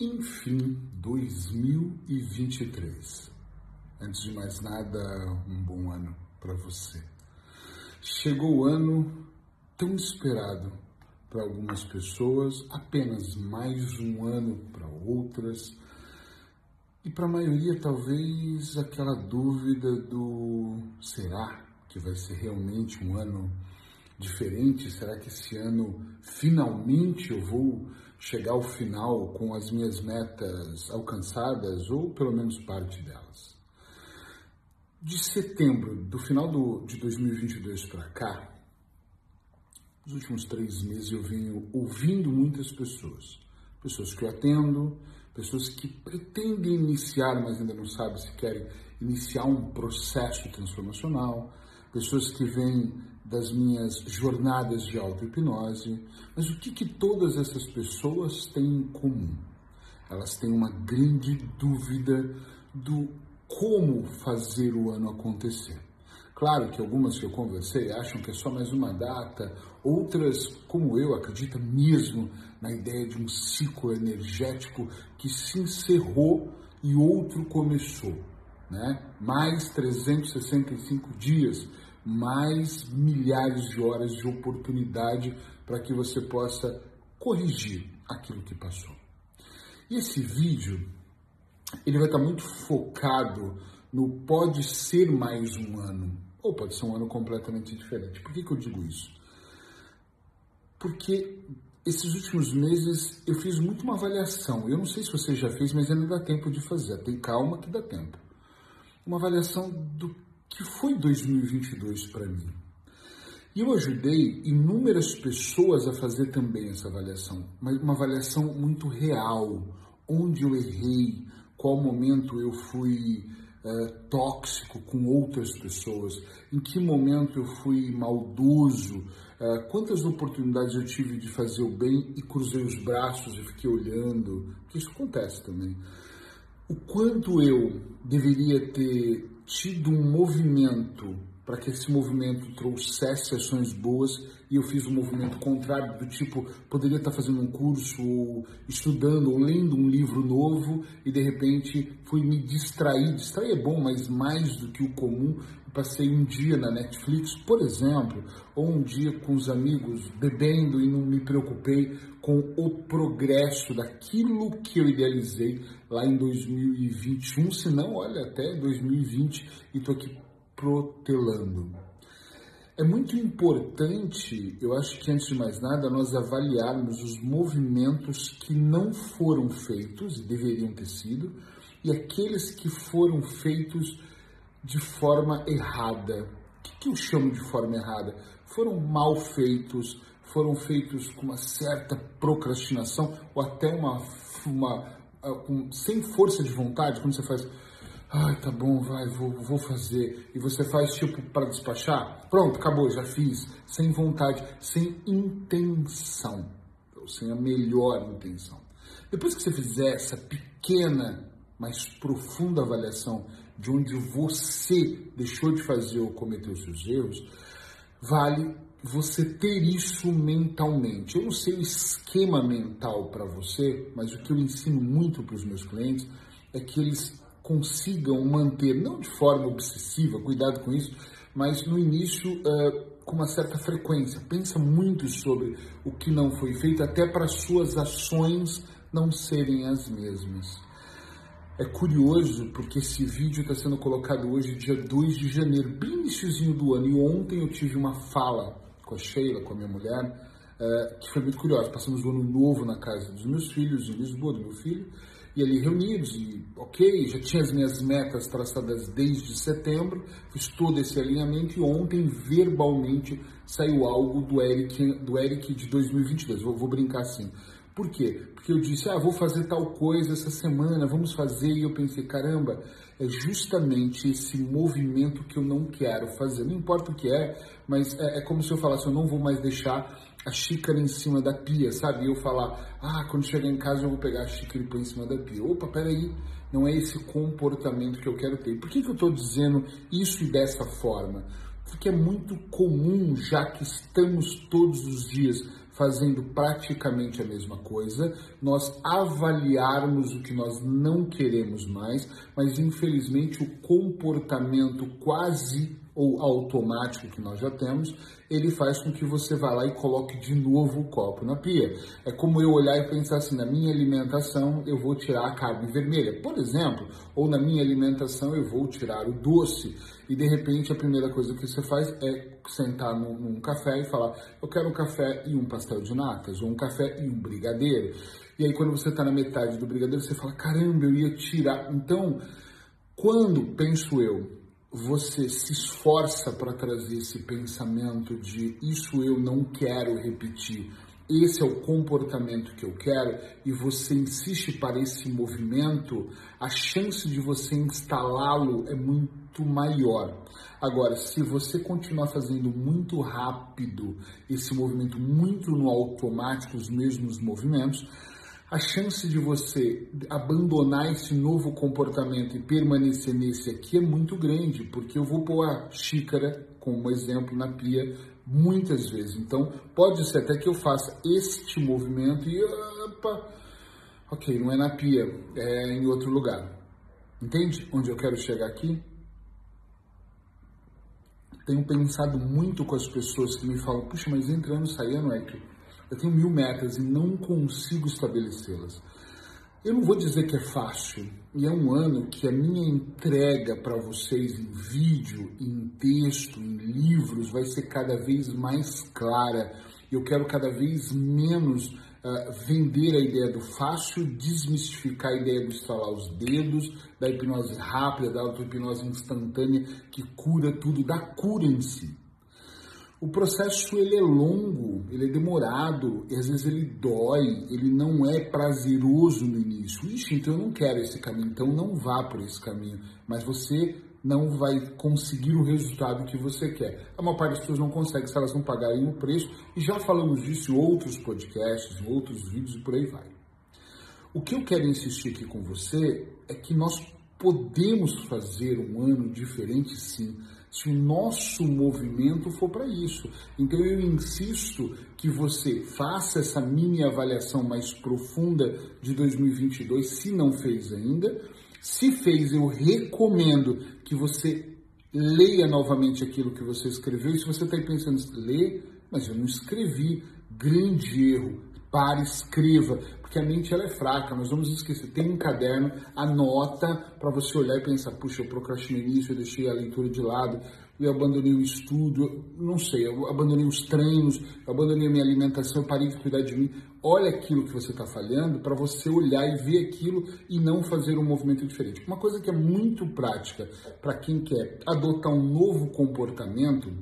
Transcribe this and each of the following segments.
Enfim, 2023. Antes de mais nada, um bom ano para você. Chegou o ano tão esperado para algumas pessoas, apenas mais um ano para outras. E para a maioria, talvez aquela dúvida do será que vai ser realmente um ano diferente? Será que esse ano finalmente eu vou chegar ao final com as minhas metas alcançadas ou pelo menos parte delas? De setembro, do final do, de 2022 para cá, nos últimos três meses eu venho ouvindo muitas pessoas, pessoas que eu atendo, pessoas que pretendem iniciar, mas ainda não sabem se querem iniciar um processo transformacional, pessoas que vêm das minhas jornadas de auto-hipnose. Mas o que, que todas essas pessoas têm em comum? Elas têm uma grande dúvida do como fazer o ano acontecer. Claro que algumas que eu conversei acham que é só mais uma data, outras, como eu, acreditam mesmo na ideia de um ciclo energético que se encerrou e outro começou. Né? Mais 365 dias mais milhares de horas de oportunidade para que você possa corrigir aquilo que passou. E esse vídeo, ele vai estar muito focado no pode ser mais um ano, ou pode ser um ano completamente diferente. Por que, que eu digo isso? Porque esses últimos meses eu fiz muito uma avaliação. Eu não sei se você já fez, mas ainda dá tempo de fazer. Tem calma que dá tempo. Uma avaliação do que foi 2022 para mim. E eu ajudei inúmeras pessoas a fazer também essa avaliação, mas uma avaliação muito real, onde eu errei, qual momento eu fui uh, tóxico com outras pessoas, em que momento eu fui maldoso, uh, quantas oportunidades eu tive de fazer o bem e cruzei os braços e fiquei olhando, porque isso acontece também. O quanto eu deveria ter tido um movimento para que esse movimento trouxesse ações boas e eu fiz um movimento contrário do tipo poderia estar fazendo um curso ou estudando ou lendo um livro novo e de repente fui me distrair. Distrair é bom mas mais do que o comum passei um dia na Netflix por exemplo ou um dia com os amigos bebendo e não me preocupei com o progresso daquilo que eu idealizei lá em 2021 se não olha até 2020 e estou aqui protelando. É muito importante, eu acho que antes de mais nada, nós avaliarmos os movimentos que não foram feitos e deveriam ter sido, e aqueles que foram feitos de forma errada. O que, eu chamo de forma errada? Foram mal feitos, foram feitos com uma certa procrastinação ou até uma, uma um, sem força de vontade, quando você faz Ai, tá bom, vai, vou, vou fazer. E você faz tipo para despachar? Pronto, acabou, já fiz. Sem vontade, sem intenção. Ou sem a melhor intenção. Depois que você fizer essa pequena, mas profunda avaliação de onde você deixou de fazer ou cometeu seus erros, vale você ter isso mentalmente. Eu não sei o esquema mental para você, mas o que eu ensino muito para os meus clientes é que eles consigam manter, não de forma obsessiva, cuidado com isso, mas no início uh, com uma certa frequência. Pensa muito sobre o que não foi feito, até para suas ações não serem as mesmas. É curioso porque esse vídeo está sendo colocado hoje, dia 2 de janeiro, bem iníciozinho do ano, e ontem eu tive uma fala com a Sheila, com a minha mulher, uh, que foi muito curiosa. Passamos o ano novo na casa dos meus filhos, em Lisboa, do meu filho, e ali reunidos, e ok, já tinha as minhas metas traçadas desde setembro, fiz todo esse alinhamento e ontem verbalmente saiu algo do Eric, do Eric de 2022, vou, vou brincar assim. Por quê? Porque eu disse, ah, vou fazer tal coisa essa semana, vamos fazer, e eu pensei, caramba, é justamente esse movimento que eu não quero fazer, não importa o que é, mas é, é como se eu falasse, eu não vou mais deixar a xícara em cima da pia, sabe? E eu falar, ah, quando chegar em casa eu vou pegar a xícara e pôr em cima da pia. Opa, peraí, não é esse comportamento que eu quero ter. Por que, que eu estou dizendo isso e dessa forma? Porque é muito comum, já que estamos todos os dias fazendo praticamente a mesma coisa, nós avaliarmos o que nós não queremos mais, mas infelizmente o comportamento quase ou automático que nós já temos, ele faz com que você vá lá e coloque de novo o copo na pia. É como eu olhar e pensar assim, na minha alimentação eu vou tirar a carne vermelha, por exemplo, ou na minha alimentação eu vou tirar o doce. E de repente a primeira coisa que você faz é sentar num, num café e falar, eu quero um café e um pastel de natas, ou um café e um brigadeiro. E aí quando você está na metade do brigadeiro, você fala, caramba, eu ia tirar. Então, quando, penso eu, você se esforça para trazer esse pensamento de isso eu não quero repetir, esse é o comportamento que eu quero, e você insiste para esse movimento, a chance de você instalá-lo é muito maior. Agora, se você continuar fazendo muito rápido esse movimento, muito no automático, os mesmos movimentos, a chance de você abandonar esse novo comportamento e permanecer nesse aqui é muito grande, porque eu vou pôr a xícara como exemplo na pia muitas vezes. Então, pode ser até que eu faça este movimento e opa, ok, não é na pia, é em outro lugar. Entende onde eu quero chegar aqui? Tenho pensado muito com as pessoas que me falam, puxa, mas entrando, saindo é que eu tenho mil metas e não consigo estabelecê-las. Eu não vou dizer que é fácil, e é um ano que a minha entrega para vocês em vídeo, em texto, em livros vai ser cada vez mais clara. Eu quero cada vez menos uh, vender a ideia do fácil, desmistificar a ideia do estralar os dedos, da hipnose rápida, da auto-hipnose instantânea que cura tudo, da cura em si. O processo ele é longo, ele é demorado, às vezes ele dói, ele não é prazeroso no início. Ixi, então eu não quero esse caminho, então não vá por esse caminho. Mas você não vai conseguir o resultado que você quer. A maior parte das pessoas não consegue se elas não pagarem o preço, e já falamos disso em outros podcasts, em outros vídeos e por aí vai. O que eu quero insistir aqui com você é que nós podemos fazer um ano diferente sim se o nosso movimento for para isso. Então eu insisto que você faça essa mini avaliação mais profunda de 2022, se não fez ainda. Se fez, eu recomendo que você leia novamente aquilo que você escreveu. E se você está pensando, ler, mas eu não escrevi, grande erro. Pare, escreva, porque a mente ela é fraca, nós vamos esquecer. Tem um caderno, anota para você olhar e pensar, puxa, eu procrastinei nisso, eu deixei a leitura de lado, eu abandonei o estudo, não sei, eu abandonei os treinos, eu abandonei a minha alimentação, eu parei de cuidar de mim. Olha aquilo que você está falhando para você olhar e ver aquilo e não fazer um movimento diferente. Uma coisa que é muito prática para quem quer adotar um novo comportamento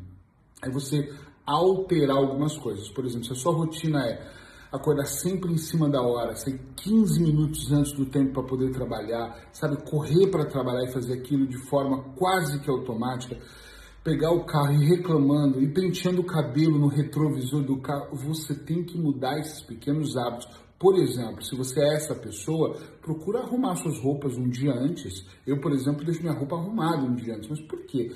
é você alterar algumas coisas. Por exemplo, se a sua rotina é acordar sempre em cima da hora, sair 15 minutos antes do tempo para poder trabalhar, sabe, correr para trabalhar e fazer aquilo de forma quase que automática, pegar o carro e reclamando e penteando o cabelo no retrovisor do carro, você tem que mudar esses pequenos hábitos. Por exemplo, se você é essa pessoa, procura arrumar suas roupas um dia antes. Eu, por exemplo, deixo minha roupa arrumada um dia antes. Mas por quê?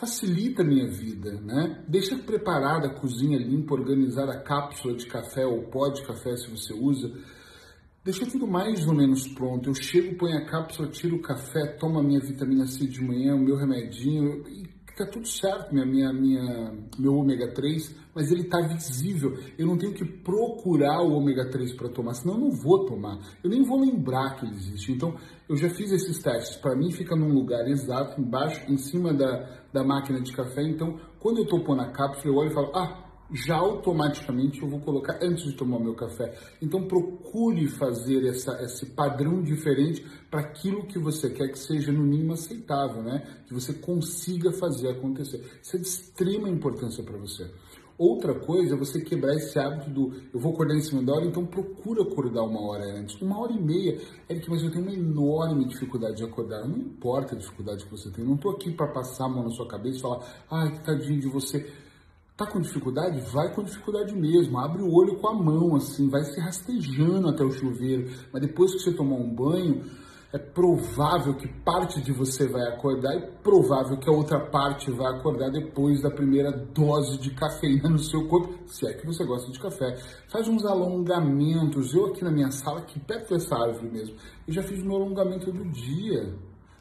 Facilita a minha vida, né? Deixa preparada a cozinha limpa, organizar a cápsula de café ou pó de café se você usa. Deixa tudo mais ou menos pronto. Eu chego, ponho a cápsula, tiro o café, tomo a minha vitamina C de manhã, o meu remedinho e tá tudo certo, minha, minha, minha, meu ômega 3, mas ele está visível. Eu não tenho que procurar o ômega 3 para tomar, senão eu não vou tomar. Eu nem vou lembrar que ele existe. Então, eu já fiz esses testes. Para mim, fica num lugar exato, embaixo, em cima da, da máquina de café. Então, quando eu estou pondo a cápsula, eu olho e falo, ah, já automaticamente eu vou colocar antes de tomar meu café. Então procure fazer essa, esse padrão diferente para aquilo que você quer que seja no mínimo aceitável, né? Que você consiga fazer acontecer. Isso é de extrema importância para você. Outra coisa é você quebrar esse hábito do eu vou acordar em cima da hora, então procura acordar uma hora antes. Uma hora e meia. É que, mas eu tenho uma enorme dificuldade de acordar. Não importa a dificuldade que você tem. Não estou aqui para passar a mão na sua cabeça e falar, ai, que tadinho de você Tá com dificuldade? Vai com dificuldade mesmo. Abre o olho com a mão, assim, vai se rastejando até o chuveiro. Mas depois que você tomar um banho, é provável que parte de você vai acordar e provável que a outra parte vai acordar depois da primeira dose de cafeína no seu corpo, se é que você gosta de café. Faz uns alongamentos. Eu aqui na minha sala, aqui perto dessa árvore mesmo, eu já fiz meu alongamento do dia.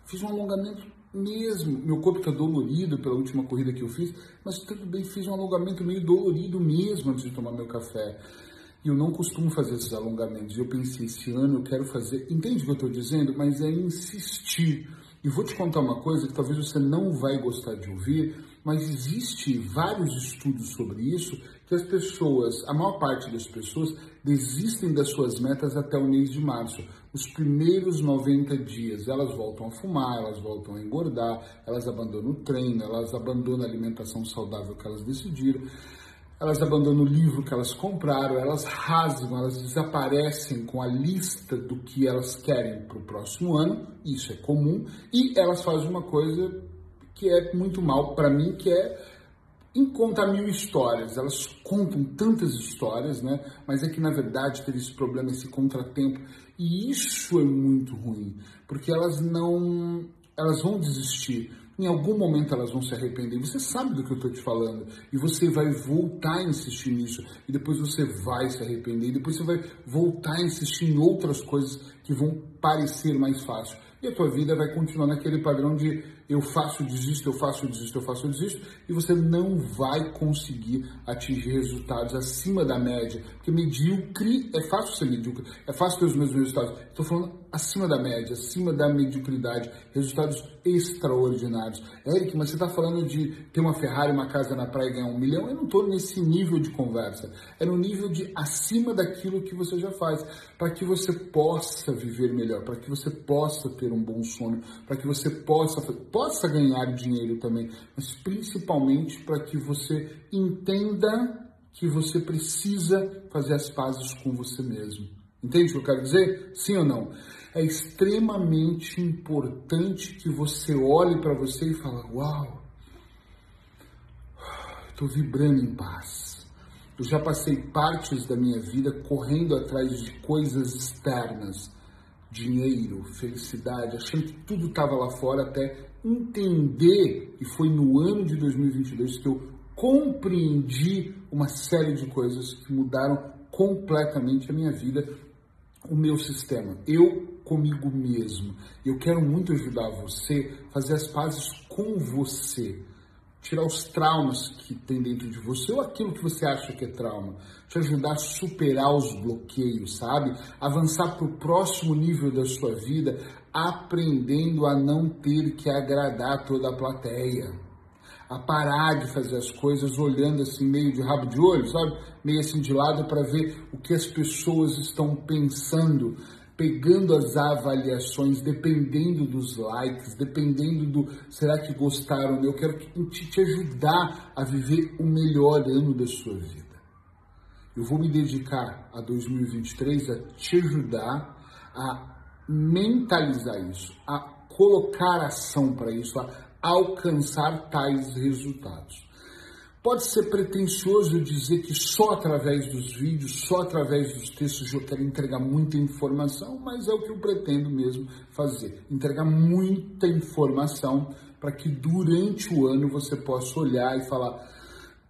Fiz um alongamento mesmo. Meu corpo está dolorido pela última corrida que eu fiz, mas tudo bem, fiz um alongamento meio dolorido mesmo antes de tomar meu café. E eu não costumo fazer esses alongamentos. Eu pensei, esse ano eu quero fazer. Entende o que eu estou dizendo? Mas é insistir. E vou te contar uma coisa que talvez você não vai gostar de ouvir, mas existe vários estudos sobre isso que as pessoas, a maior parte das pessoas, desistem das suas metas até o mês de março. Os primeiros 90 dias, elas voltam a fumar, elas voltam a engordar, elas abandonam o treino, elas abandonam a alimentação saudável que elas decidiram elas abandonam o livro que elas compraram, elas rasgam, elas desaparecem com a lista do que elas querem para o próximo ano, isso é comum, e elas fazem uma coisa que é muito mal para mim, que é em contar mil histórias. Elas contam tantas histórias, né? Mas é que na verdade teve esse problema, esse contratempo, e isso é muito ruim, porque elas não, elas vão desistir em algum momento elas vão se arrepender. Você sabe do que eu estou te falando. E você vai voltar a insistir nisso. E depois você vai se arrepender. E depois você vai voltar a insistir em outras coisas que vão parecer mais fácil. E a tua vida vai continuar naquele padrão de eu faço, desisto, eu faço, desisto, eu faço, desisto, e você não vai conseguir atingir resultados acima da média. Porque medíocre, é fácil ser medíocre, é fácil ter os mesmos resultados. Estou falando acima da média, acima da mediocridade, resultados extraordinários. Eric, mas você está falando de ter uma Ferrari, uma casa na praia e ganhar um milhão? Eu não estou nesse nível de conversa. É no nível de acima daquilo que você já faz, para que você possa viver melhor, para que você possa ter um bom sono, para que você possa possa ganhar dinheiro também, mas principalmente para que você entenda que você precisa fazer as pazes com você mesmo. Entende o que eu quero dizer? Sim ou não? É extremamente importante que você olhe para você e fale: Uau, estou vibrando em paz. Eu já passei partes da minha vida correndo atrás de coisas externas, dinheiro, felicidade, achando que tudo estava lá fora até entender, e foi no ano de 2022 que eu compreendi uma série de coisas que mudaram completamente a minha vida, o meu sistema, eu comigo mesmo. Eu quero muito ajudar você a fazer as pazes com você tirar os traumas que tem dentro de você ou aquilo que você acha que é trauma, te ajudar a superar os bloqueios, sabe? Avançar para o próximo nível da sua vida, aprendendo a não ter que agradar toda a plateia. A parar de fazer as coisas olhando assim meio de rabo de olho, sabe? Meio assim de lado para ver o que as pessoas estão pensando pegando as avaliações, dependendo dos likes, dependendo do será que gostaram, eu quero te, te ajudar a viver o melhor ano da sua vida. Eu vou me dedicar a 2023 a te ajudar a mentalizar isso, a colocar ação para isso, a alcançar tais resultados. Pode ser pretensioso dizer que só através dos vídeos, só através dos textos eu quero entregar muita informação, mas é o que eu pretendo mesmo fazer. Entregar muita informação para que durante o ano você possa olhar e falar: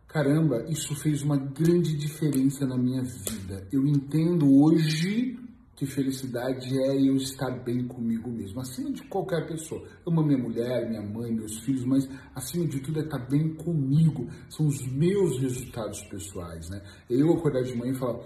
caramba, isso fez uma grande diferença na minha vida. Eu entendo hoje que felicidade é eu estar bem comigo mesmo, acima de qualquer pessoa. Amo minha mulher, minha mãe, meus filhos, mas acima de tudo é estar bem comigo. São os meus resultados pessoais, né? Eu acordar de manhã e falar: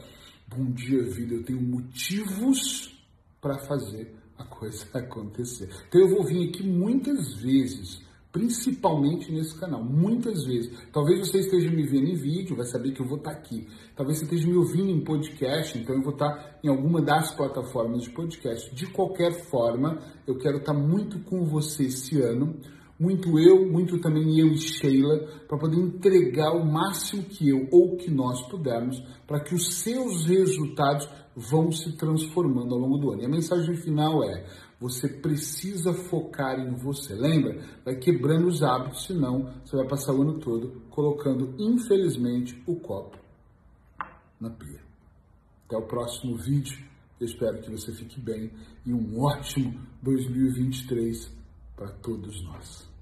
bom dia, vida, eu tenho motivos para fazer a coisa acontecer. Então eu vou vir aqui muitas vezes principalmente nesse canal, muitas vezes. Talvez você esteja me vendo em vídeo, vai saber que eu vou estar aqui. Talvez você esteja me ouvindo em podcast, então eu vou estar em alguma das plataformas de podcast. De qualquer forma, eu quero estar muito com você esse ano, muito eu, muito também eu e Sheila, para poder entregar o máximo que eu ou que nós pudermos, para que os seus resultados vão se transformando ao longo do ano. E a mensagem final é: você precisa focar em você. Lembra? Vai quebrando os hábitos, senão você vai passar o ano todo colocando, infelizmente, o copo na pia. Até o próximo vídeo. Eu espero que você fique bem e um ótimo 2023 para todos nós.